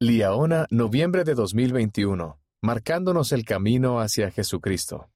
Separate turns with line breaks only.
Liaona, noviembre de 2021, marcándonos el camino hacia Jesucristo.